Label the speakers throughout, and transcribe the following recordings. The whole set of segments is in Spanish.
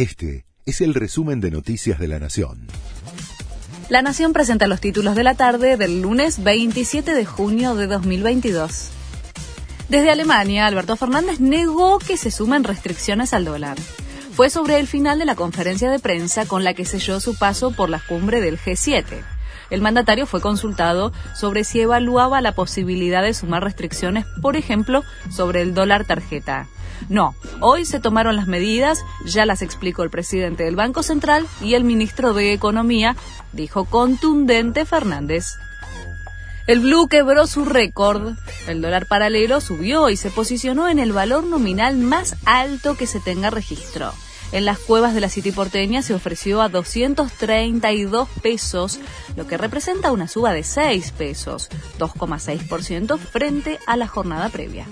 Speaker 1: Este es el resumen de Noticias de la Nación.
Speaker 2: La Nación presenta los títulos de la tarde del lunes 27 de junio de 2022. Desde Alemania, Alberto Fernández negó que se sumen restricciones al dólar. Fue sobre el final de la conferencia de prensa con la que selló su paso por la cumbre del G7. El mandatario fue consultado sobre si evaluaba la posibilidad de sumar restricciones, por ejemplo, sobre el dólar tarjeta. No, hoy se tomaron las medidas, ya las explicó el presidente del Banco Central y el ministro de Economía, dijo contundente Fernández. El blue quebró su récord. El dólar paralelo subió y se posicionó en el valor nominal más alto que se tenga registro. En las cuevas de la City porteña se ofreció a 232 pesos, lo que representa una suba de 6 pesos, 2,6% frente a la jornada previa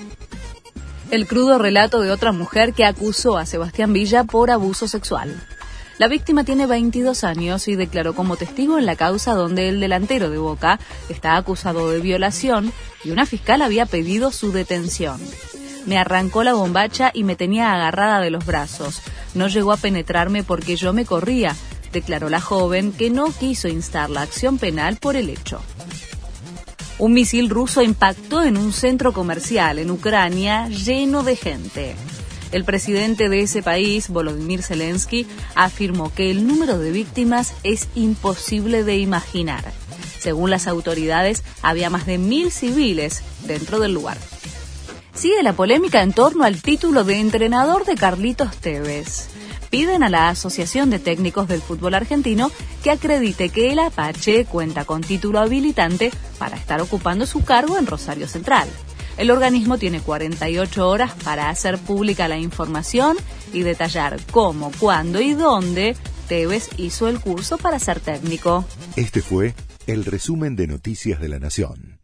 Speaker 2: el crudo relato de otra mujer que acusó a Sebastián Villa por abuso sexual. La víctima tiene 22 años y declaró como testigo en la causa donde el delantero de Boca está acusado de violación y una fiscal había pedido su detención. Me arrancó la bombacha y me tenía agarrada de los brazos. No llegó a penetrarme porque yo me corría, declaró la joven que no quiso instar la acción penal por el hecho. Un misil ruso impactó en un centro comercial en Ucrania lleno de gente. El presidente de ese país, Volodymyr Zelensky, afirmó que el número de víctimas es imposible de imaginar. Según las autoridades, había más de mil civiles dentro del lugar. Sigue la polémica en torno al título de entrenador de Carlitos Tevez piden a la Asociación de Técnicos del Fútbol Argentino que acredite que el Apache cuenta con título habilitante para estar ocupando su cargo en Rosario Central. El organismo tiene 48 horas para hacer pública la información y detallar cómo, cuándo y dónde Tevez hizo el curso para ser técnico.
Speaker 1: Este fue el resumen de Noticias de la Nación.